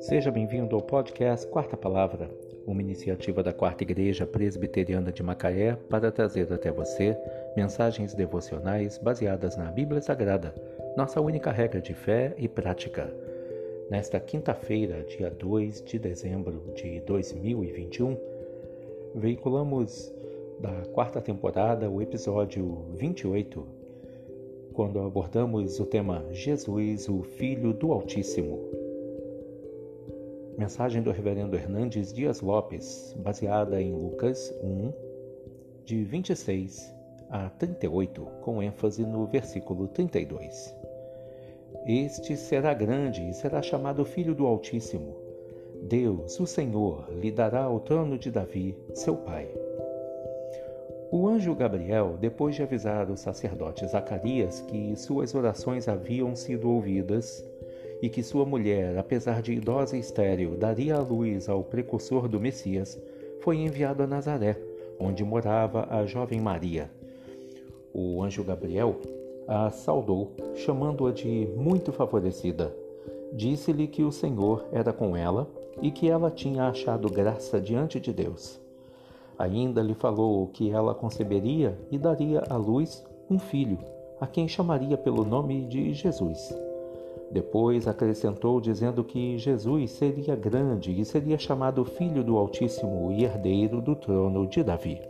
Seja bem-vindo ao podcast Quarta Palavra, uma iniciativa da Quarta Igreja Presbiteriana de Macaé para trazer até você mensagens devocionais baseadas na Bíblia Sagrada, nossa única regra de fé e prática. Nesta quinta-feira, dia 2 de dezembro de 2021, veiculamos da quarta temporada o episódio 28, quando abordamos o tema Jesus, o Filho do Altíssimo. Mensagem do Reverendo Hernandes Dias Lopes, baseada em Lucas 1, de 26 a 38, com ênfase no versículo 32. Este será grande e será chamado Filho do Altíssimo. Deus, o Senhor, lhe dará o trono de Davi, seu pai. O anjo Gabriel, depois de avisar o sacerdote Zacarias que suas orações haviam sido ouvidas, e que sua mulher, apesar de idosa e estéril, daria a luz ao precursor do Messias, foi enviado a Nazaré, onde morava a jovem Maria. O anjo Gabriel a saudou, chamando-a de muito favorecida. Disse-lhe que o Senhor era com ela e que ela tinha achado graça diante de Deus. Ainda lhe falou que ela conceberia e daria à luz um filho, a quem chamaria pelo nome de Jesus. Depois acrescentou, dizendo que Jesus seria grande e seria chamado Filho do Altíssimo e herdeiro do trono de Davi.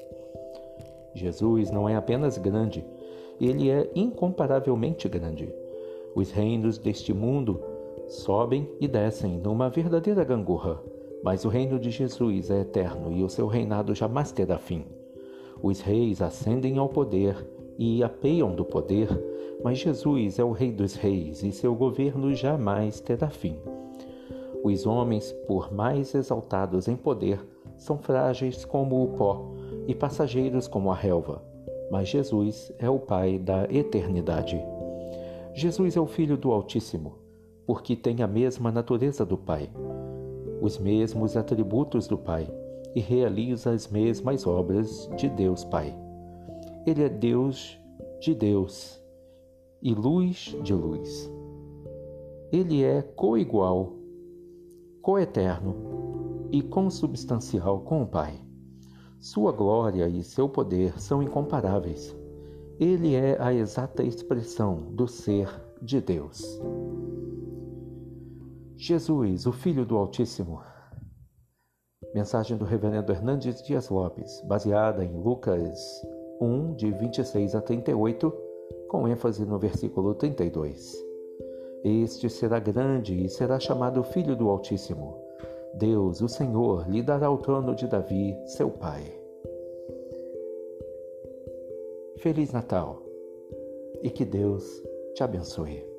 Jesus não é apenas grande, ele é incomparavelmente grande. Os reinos deste mundo sobem e descem numa verdadeira gangorra, mas o reino de Jesus é eterno e o seu reinado jamais terá fim. Os reis ascendem ao poder e apeiam do poder, mas Jesus é o Rei dos Reis e seu governo jamais terá fim. Os homens, por mais exaltados em poder, são frágeis como o pó e passageiros como a relva, mas Jesus é o Pai da eternidade. Jesus é o Filho do Altíssimo, porque tem a mesma natureza do Pai, os mesmos atributos do Pai e realiza as mesmas obras de Deus Pai. Ele é Deus de Deus e luz de luz. Ele é coigual, coeterno e consubstancial com o Pai. Sua glória e seu poder são incomparáveis. Ele é a exata expressão do ser de Deus. Jesus, o Filho do Altíssimo. Mensagem do Reverendo Hernandes Dias Lopes, baseada em Lucas 1, de 26 a 38, com ênfase no versículo 32. Este será grande e será chamado Filho do Altíssimo. Deus, o Senhor, lhe dará o trono de Davi, seu pai. Feliz Natal e que Deus te abençoe.